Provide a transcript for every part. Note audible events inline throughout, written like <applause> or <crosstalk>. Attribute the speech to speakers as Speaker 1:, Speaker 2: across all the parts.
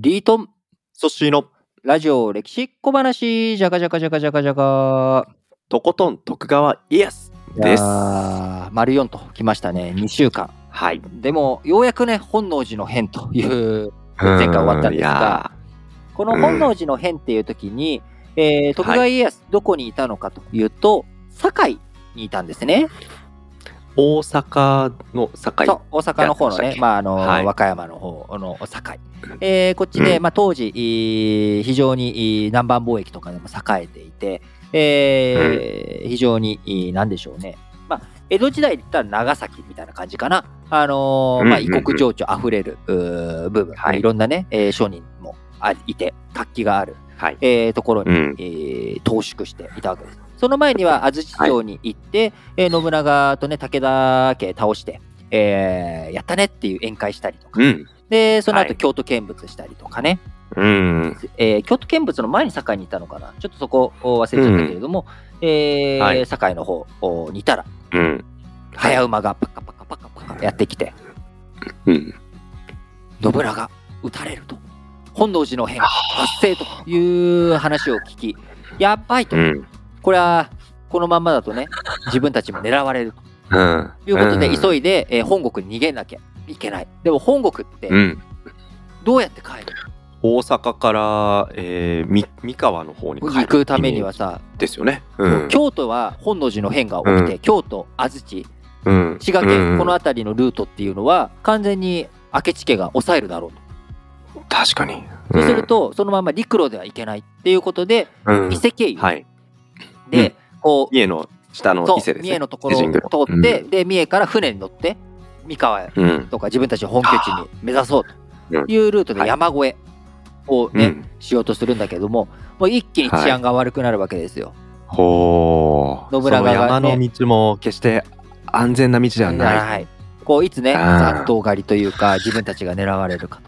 Speaker 1: リートン、
Speaker 2: そしの、
Speaker 1: ラジオ歴史小話、じゃかじゃかじゃかじゃかじゃか。
Speaker 2: とことん徳川家康です。
Speaker 1: あー丸4と来ましたね、2週間。
Speaker 2: はい。
Speaker 1: でも、ようやくね、本能寺の変という、前回終わったんですが、この本能寺の変っていう時に、えー徳川家康、どこにいたのかというと、堺にいたんですね。
Speaker 2: 大阪の堺。
Speaker 1: そう、大阪の方のねまあ、あの、
Speaker 2: はい
Speaker 1: 和歌山の方の堺。えーこっちで、
Speaker 2: うん
Speaker 1: まあ、当時、えー非常にえー南蛮貿易とかでも栄えていて、えー非常に、えーなんでしょうね。まあ、江戸時代で言ったら長崎みたいな感じかな。あのーまあ、異
Speaker 2: うんうんうん
Speaker 1: 国情緒あふれる部分、
Speaker 2: はい
Speaker 1: い、ろんなね、えー商人もあいて、活気がある、
Speaker 2: はい。
Speaker 1: えーところに、
Speaker 2: うん。
Speaker 1: えー投縮していたわけです。その前には安土城に行って、えー信長とね武田家倒して、えーやったねっていう宴会したりとか、
Speaker 2: うん。
Speaker 1: でその後
Speaker 2: はい
Speaker 1: 京都見物したりとかね、
Speaker 2: うん。
Speaker 1: えー京都見物の前に堺にいたのかなちょっとそこを忘れちゃったけれども、えー
Speaker 2: はい
Speaker 1: 堺の方にいたら
Speaker 2: うん。
Speaker 1: 早馬がパカパカパカパカやってきて
Speaker 2: うん。
Speaker 1: 信長撃たれると本能寺の変発生という話を聞きやばいと、
Speaker 2: うん。
Speaker 1: これはこのまんまだとね <laughs> 自分たちも狙われると
Speaker 2: うん。
Speaker 1: いうことで、
Speaker 2: うん
Speaker 1: 急いで、えー本国に逃げなきゃいけない。でも本国って
Speaker 2: うん。
Speaker 1: どうやって帰る？
Speaker 2: 大阪から、えー、み三河の方に帰る
Speaker 1: 行くためにはさ、
Speaker 2: ですよね。うん。
Speaker 1: 京都は本能寺の変が起きて、
Speaker 2: う
Speaker 1: 京都、安土、
Speaker 2: うん。
Speaker 1: 滋賀県、
Speaker 2: うん
Speaker 1: この辺りのルートっていうのは完全に明智家が抑えるだろうと。
Speaker 2: 確かに。
Speaker 1: そうすると、そのまま陸路ではいけないっていうことで、
Speaker 2: うん、
Speaker 1: 伊勢経由
Speaker 2: はい。
Speaker 1: で、こう、
Speaker 2: 三重の下の伊勢ですね。
Speaker 1: 三重のところを通って、で、三重から船に乗って、三河。とか自分たちの本拠地に目指そうというルートで
Speaker 2: はい
Speaker 1: 山越えをね、
Speaker 2: うん。
Speaker 1: しようとするんだけども、もう一気に治安が悪くなるわけですよ。
Speaker 2: ほう。
Speaker 1: 信長がね
Speaker 2: 山の道も決して安全な道ではない。
Speaker 1: はいこういつね、雑踏狩りというか、自分たちが狙われるか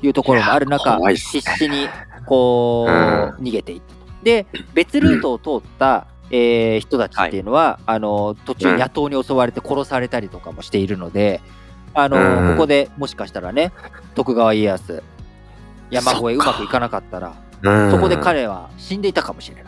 Speaker 1: というところもある中、必死にこう、
Speaker 2: うん
Speaker 1: 逃げていったと。で、別ルートを通った、えー人たちっていうのは、あの途中
Speaker 2: うん
Speaker 1: 野党に襲われて殺されたりとかもしているので、あの
Speaker 2: うん
Speaker 1: ここでもしかしたらね、徳川家康、山越えうまくいかなかったら、
Speaker 2: うん
Speaker 1: そこで彼は死んでいたかもしれない。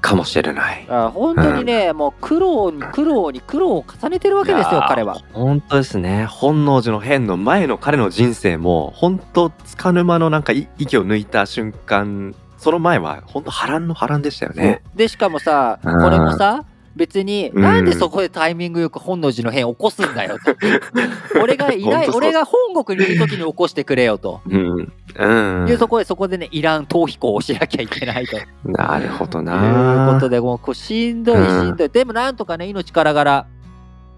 Speaker 2: かもしれない。
Speaker 1: あ本当にね、もう苦労に苦労に苦労を重ねてるわけですよ、彼は。
Speaker 2: 本当ですね。本能寺の変の前の彼の人生も、本当つかぬ間のなんかい息を抜いた瞬間、その前は本当波乱の波乱でしたよね。
Speaker 1: でしかもさ、
Speaker 2: うん
Speaker 1: これもさ、別に、
Speaker 2: うん
Speaker 1: なんでそこでタイミングよく本能寺の変起こすんだよと。<laughs> 俺がいない、俺が本国にいる時に起こしてくれよと。
Speaker 2: うん。うん。
Speaker 1: いうところで、そこでね、イラン逃避行をしなきゃいけないと。いう
Speaker 2: なるほど
Speaker 1: こ
Speaker 2: な。
Speaker 1: とで、もうこうしんどいしんどい。でもなんとかね、命からがら、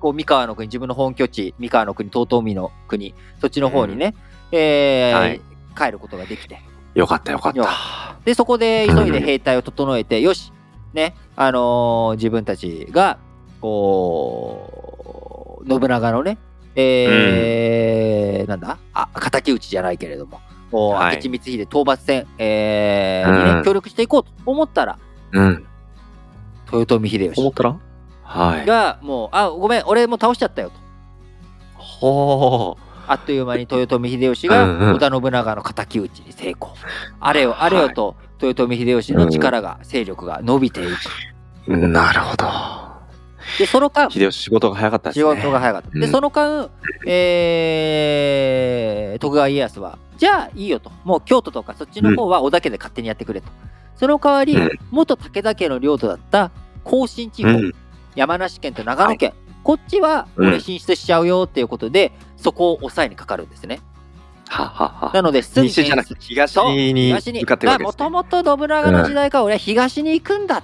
Speaker 1: こう三河の国、自分の本拠地、三河の国、遠江の国、そっちの方にね、えー
Speaker 2: はい
Speaker 1: 帰ることができて。
Speaker 2: よかったよかっ
Speaker 1: よ
Speaker 2: た。
Speaker 1: で、そこで急いで兵隊を整えて、よし、ね、あのー自分たちが、こう、信長のね、えーなんだ？あ、敵討ちじゃないけれども、こう
Speaker 2: はい
Speaker 1: 明智光秀討伐戦、えーにね、
Speaker 2: うん
Speaker 1: 協力していこうと思ったら、
Speaker 2: うん。
Speaker 1: 豊臣秀吉
Speaker 2: 思ったら？はい。
Speaker 1: が、もう、あ、ごめん、俺もう倒しちゃったよと。
Speaker 2: ほう。
Speaker 1: あっという間に豊臣秀吉が織田信長の敵討ちに成功。あれよあれよと、豊臣秀吉の力が、勢力が伸びていく。
Speaker 2: なるほど。
Speaker 1: で、その間、
Speaker 2: 秀吉仕事が早かったです
Speaker 1: 仕
Speaker 2: ね。
Speaker 1: 事が早かった。で、
Speaker 2: うん
Speaker 1: その間、えー徳川家康は、じゃあいいよと。もう京都とかそっちの方は織田家で勝手にやってくれと。その代わり、
Speaker 2: うん
Speaker 1: 元武田家の領土だった甲信地方、
Speaker 2: うん
Speaker 1: 山梨県と長野県、こっちは俺進出しちゃうよっていうことで、そこを抑えにかかるんですね。
Speaker 2: ははは。
Speaker 1: なので、すぐ
Speaker 2: 西じゃなくて東に
Speaker 1: 東に
Speaker 2: 向かってるわけ
Speaker 1: もと
Speaker 2: ですね。
Speaker 1: もと信長の時代から俺は東に行くんだっ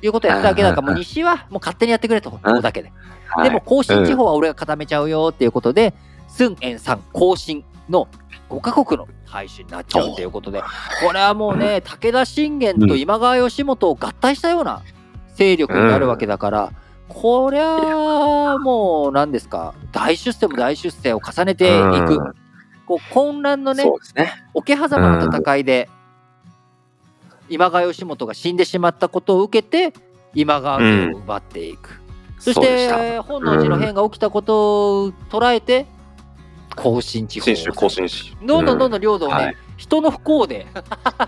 Speaker 1: ていうことをやってたわけだから、
Speaker 2: うん。
Speaker 1: もう西はもう勝手にやってくれと、ここだけで。
Speaker 2: はい
Speaker 1: でも甲信地方は俺が固めちゃうよっていうことで、駿遠山甲信の5カ国の廃止になっちゃうっていうことで、これはもうね、武田信玄と今川義元を合体したような勢力になるわけだから、こりゃあもう何ですか、大出世も大出世を重ねていく、
Speaker 2: うん。
Speaker 1: こう混乱のね、
Speaker 2: そうですね。
Speaker 1: 桶狭間の戦いで、今川義元が死んでしまったことを受けて、今川家を奪っていく。そし
Speaker 2: そした。
Speaker 1: て、本能寺の変が起きたことを捉えて、甲信地方。どんどんどんどん領土をね、
Speaker 2: はい
Speaker 1: 人の不幸で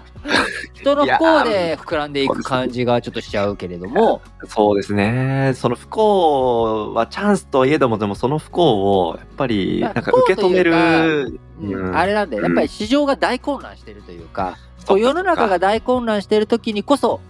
Speaker 1: <laughs> 人の不幸で膨らんでいく感じがちょっとしちゃうけれども
Speaker 2: そうですね。その不幸はチャンスといえども、でもその不幸をやっぱりなんか受け止める。
Speaker 1: うん
Speaker 2: うん
Speaker 1: あれなんだよやっぱり市場が大混乱してるというか、こう世の中が大混乱してる時にこそ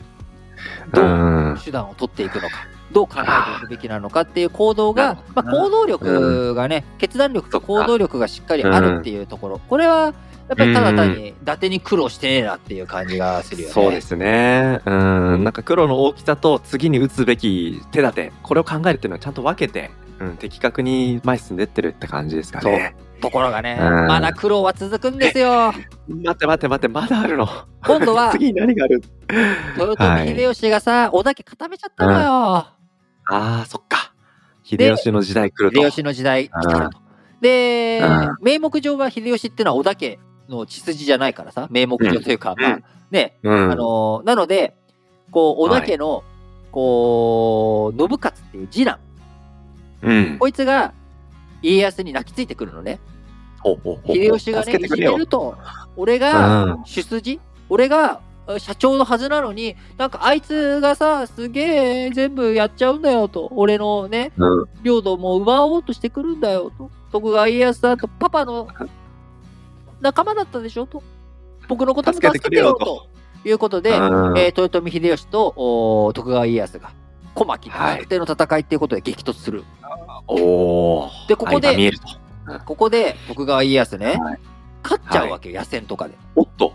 Speaker 1: どう
Speaker 2: うん。
Speaker 1: 手段を取っていくのか、どう考えていくべきなのかっていう行動が、まあ、行動力がね、決断力と行動力がしっかりあるっていうところ、これはやっぱりただ単に伊達に苦労してねえなっていう感じがするよね。
Speaker 2: そうですね。うん。なんか黒の大きさと次に打つべき手立て、これを考えるっていうのはちゃんと分けて、うん、的確に前進んでってるって感じですかね。
Speaker 1: ところがね、
Speaker 2: うん
Speaker 1: まだ苦労は続くんですよ。
Speaker 2: 待って待って待って、まだあるの？
Speaker 1: 今度は <laughs>
Speaker 2: 次に何がある？
Speaker 1: 豊臣秀吉がさ、織田家固めちゃったのよ。
Speaker 2: ああ、そっか。秀吉の時代来ると。
Speaker 1: 秀吉の時代来たらと。で
Speaker 2: うん、
Speaker 1: 名目上は秀吉っていうのは織田家の血筋じゃないからさ、名目上というか、
Speaker 2: うん
Speaker 1: まあね、
Speaker 2: うん。
Speaker 1: あのーなので、こう、織田家の、こう、信勝っていう次男、
Speaker 2: うん。
Speaker 1: こいつが家康に泣きついてくるのね。
Speaker 2: ほうほうほう
Speaker 1: 秀吉がね、いじめると、俺
Speaker 2: う
Speaker 1: が
Speaker 2: ん
Speaker 1: 主筋、俺があ社長のはずなのに、なんかあいつがさ、すげえ全部やっちゃうんだよと、俺のね、
Speaker 2: うん。
Speaker 1: 領土も奪おうとしてくるんだよと。徳川家康さんとパパの仲間だったでしょと。僕のことも助けてよと。いうことで、
Speaker 2: うん
Speaker 1: えー豊臣秀吉とお徳川家康が小牧の
Speaker 2: はい
Speaker 1: 逆転の戦いっていうことで激突する。
Speaker 2: おお。
Speaker 1: でここで
Speaker 2: 相が見えると。
Speaker 1: ここで徳川家康ね、
Speaker 2: はい
Speaker 1: 勝っちゃうわけよ、野戦とかで。
Speaker 2: おっと。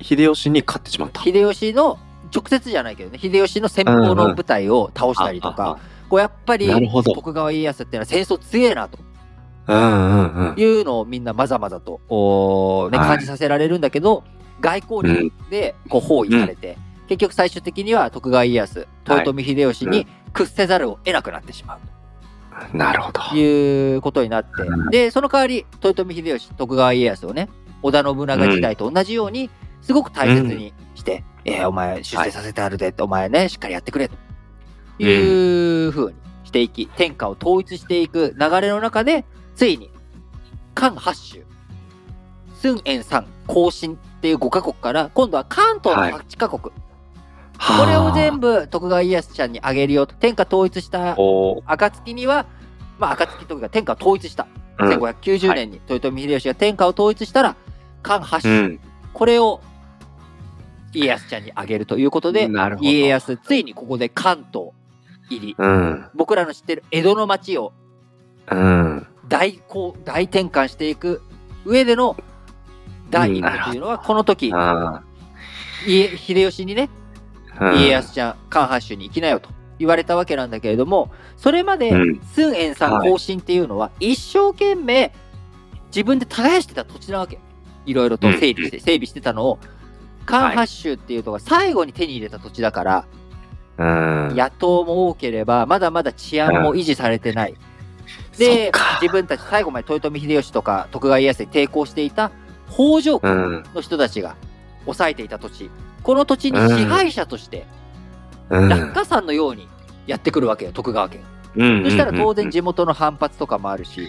Speaker 2: 秀吉に勝ってしまった。
Speaker 1: 秀吉の直接じゃないけどね、秀吉の先方の部隊を倒したりとか、こうやっぱり徳川家康っていうのは戦争強えなと。
Speaker 2: うんうんうん。
Speaker 1: いうのをみんなまざまざと、ね、
Speaker 2: はい。
Speaker 1: 感じさせられるんだけど、外交力でこう包囲されて、結局最終的には徳川家康、豊臣秀吉に屈せざるを得なくなってしまう。
Speaker 2: なるほど。
Speaker 1: ということになって、
Speaker 2: うん。
Speaker 1: で、その代わり、豊臣秀吉、徳川家康をね、織田信長時代と同じように、すごく大切にして、えーお前出世させてあるで、お前ね、しっかりやってくれと。いうふうにしていき、天下を統一していく流れの中で、ついに、関八州、孫延山、甲信っていう5カ国から、今度は関東の8カ国、これを全
Speaker 2: 部。
Speaker 1: 部徳川家康ちゃんにあげるよと、天下統一した暁には、まあ、暁というか天下を統一した、
Speaker 2: うん。
Speaker 1: 1590年に豊臣秀吉が天下を統一したら、関八州、
Speaker 2: うん。
Speaker 1: これを家康ちゃんにあげるということで。家康、ついにここで関東入り、
Speaker 2: うん。
Speaker 1: 僕らの知ってる江戸の町を
Speaker 2: うん。
Speaker 1: 大こう大転換していく上での第一歩というのは、この時、
Speaker 2: あ
Speaker 1: 家秀吉にね、家康ちゃん、関八州に行きなよと言われたわけなんだけれども、それまで
Speaker 2: うん
Speaker 1: 孫延さん
Speaker 2: はい
Speaker 1: 更新っていうのは、一生懸命自分で耕してた土地なわけ。いろいろと整備して、整備してたのを、関八州っていうのが最後に手に入れた土地だから、
Speaker 2: うん。
Speaker 1: 野党も多ければ、まだまだ治安も維持されてない。で
Speaker 2: か、
Speaker 1: 自分たち最後まで豊臣秀吉とか徳川家康に抵抗していた北条
Speaker 2: う
Speaker 1: 国
Speaker 2: ん。
Speaker 1: の人たちが抑えていた土地、この土地に支配者として、
Speaker 2: うん。
Speaker 1: 落下山のようにやってくるわけよ、徳川家。
Speaker 2: うん
Speaker 1: そしたら当然
Speaker 2: うん
Speaker 1: 地元の反発とかもあるし、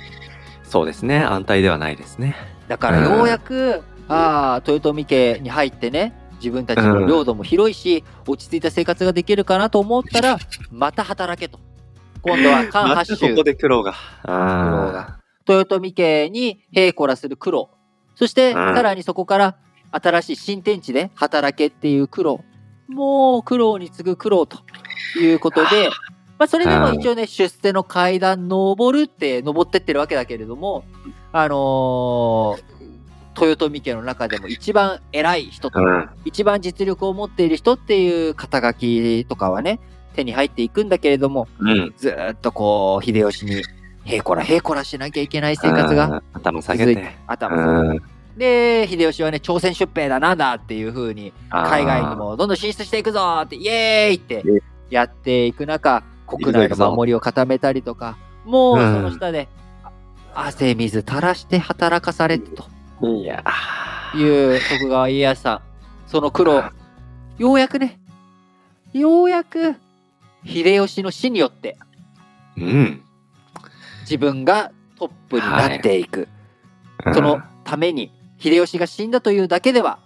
Speaker 2: そうですね。安泰ではないですね。
Speaker 1: だからようやく、ああ、豊臣家に入ってね、自分たちの領土も広いし、落ち着いた生活ができるかなと思ったら、<laughs> また働けと。今度は関八州
Speaker 2: ここ、で苦労が。苦
Speaker 1: 労が豊臣家に平子らする苦労。そして、
Speaker 2: うん
Speaker 1: さらにそこから新しい新天地で働けっていう苦労。もう苦労に次ぐ苦労ということで、まあそれでも一応ね、出世の階段登るって登ってってるわけだけれども、あのー豊臣家の中でも一番偉い人と、
Speaker 2: うん。
Speaker 1: 一番実力を持っている人っていう肩書きとかはね、手に入っていくんだけれども、
Speaker 2: うん。
Speaker 1: ずーっとこう、秀吉に、へいこらへいこらしなきゃいけない生活が
Speaker 2: うん。頭下げ
Speaker 1: て
Speaker 2: て。
Speaker 1: 頭下げて
Speaker 2: うん。
Speaker 1: で、秀吉はね、朝鮮出兵だなんだっていう風に、海外にもどんどん進出していくぞーって、イエーイってやっていく中、国内の守りを固めたりとか、もうその下で、あ汗水垂らして働かされてと
Speaker 2: いや
Speaker 1: いう徳川家康さん、その苦労、ようやくね、ようやく秀吉の死によって
Speaker 2: うん。
Speaker 1: 自分がトップになっていく。そのために秀吉が死んだというだけでは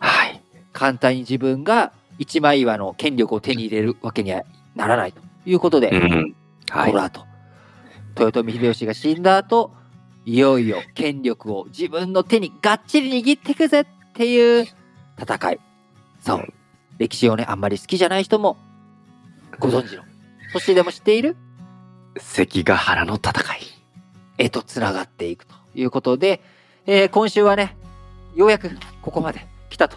Speaker 3: はい。
Speaker 1: 簡単に自分が一枚岩の権力を手に入れるわけにはならないということで、
Speaker 3: うん。はい
Speaker 1: この。後豊臣秀吉が死んだ後いよいよ権力を自分の手にがっちり握っていくぜっていう戦いそううん歴史をねあんまり好きじゃない人もご存知のそしてでも知っている
Speaker 3: 関ヶ原の戦い。
Speaker 1: 絵とつながっていくということで、えー今週はねようやくここまで来たと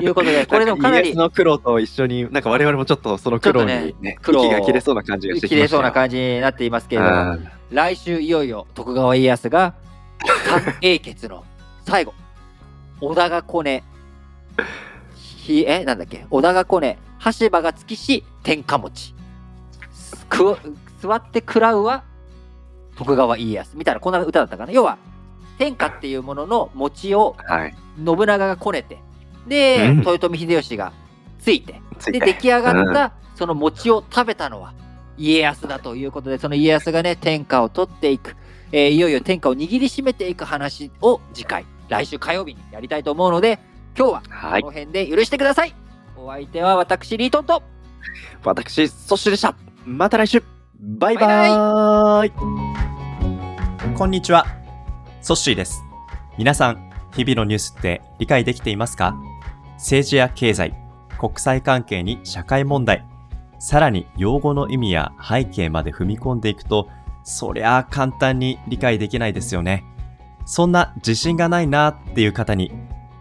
Speaker 1: いうことでこれでもかなり <laughs>
Speaker 3: イエスの苦労と一緒に、なんか我々もちょっとその苦労に
Speaker 1: ちょっ
Speaker 3: ね、
Speaker 1: 苦労
Speaker 3: 息が切れそうな感じがしてきましたよ。
Speaker 1: 切れそうな感じになっていますけれども
Speaker 3: うん
Speaker 1: 来週いよいよ徳川家康が三英傑の最後織田がこねひえなんだっけ？織田がこね羽柴が月し天下持ち。く座って食らうは徳川家康。みたいなこんな歌だったかな？要は天下っていうものの餅を
Speaker 3: はい。
Speaker 1: 信長がこねて。で、
Speaker 3: うん。
Speaker 1: 豊臣秀吉がついて。
Speaker 3: ついて。
Speaker 1: で出来上がったその餅を食べたのは家康だということでその家康がね天下を取っていく、えーいよいよ天下を握りしめていく話を次回来週火曜日にやりたいと思うので今日は
Speaker 3: はい
Speaker 1: この。辺で許してください、お相手は私リートンと
Speaker 3: 私、ソッシュでした。また来週バイバ
Speaker 1: バイ
Speaker 3: ーイ
Speaker 2: こんにちは。ソッシーです。皆さん、日々のニュースって理解できていますか？政治や経済、国際関係に社会問題、さらに用語の意味や背景まで踏み込んでいくと、そりゃあ簡単に理解できないですよね。そんな自信がないなっていう方に、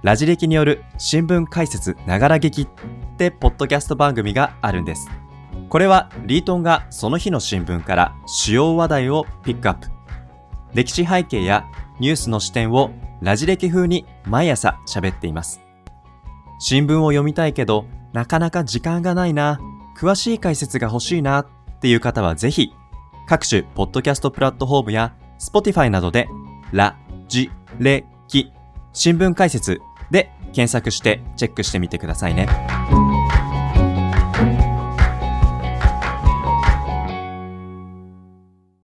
Speaker 2: ラジ歴による新聞解説ながら劇ってポッドキャスト番組があるんです。これはリートンがその日の新聞から主要話題をピックアップ。歴史背景やニュースの視点をラジ歴風に毎朝喋っています。新聞を読みたいけど、なかなか時間がないな、詳しい解説が欲しいなっていう方はぜひ、各種ポッドキャストプラットフォームや Spotify などで、ラ、ジ、レ、キ、新聞解説で検索してチェックしてみてくださいね。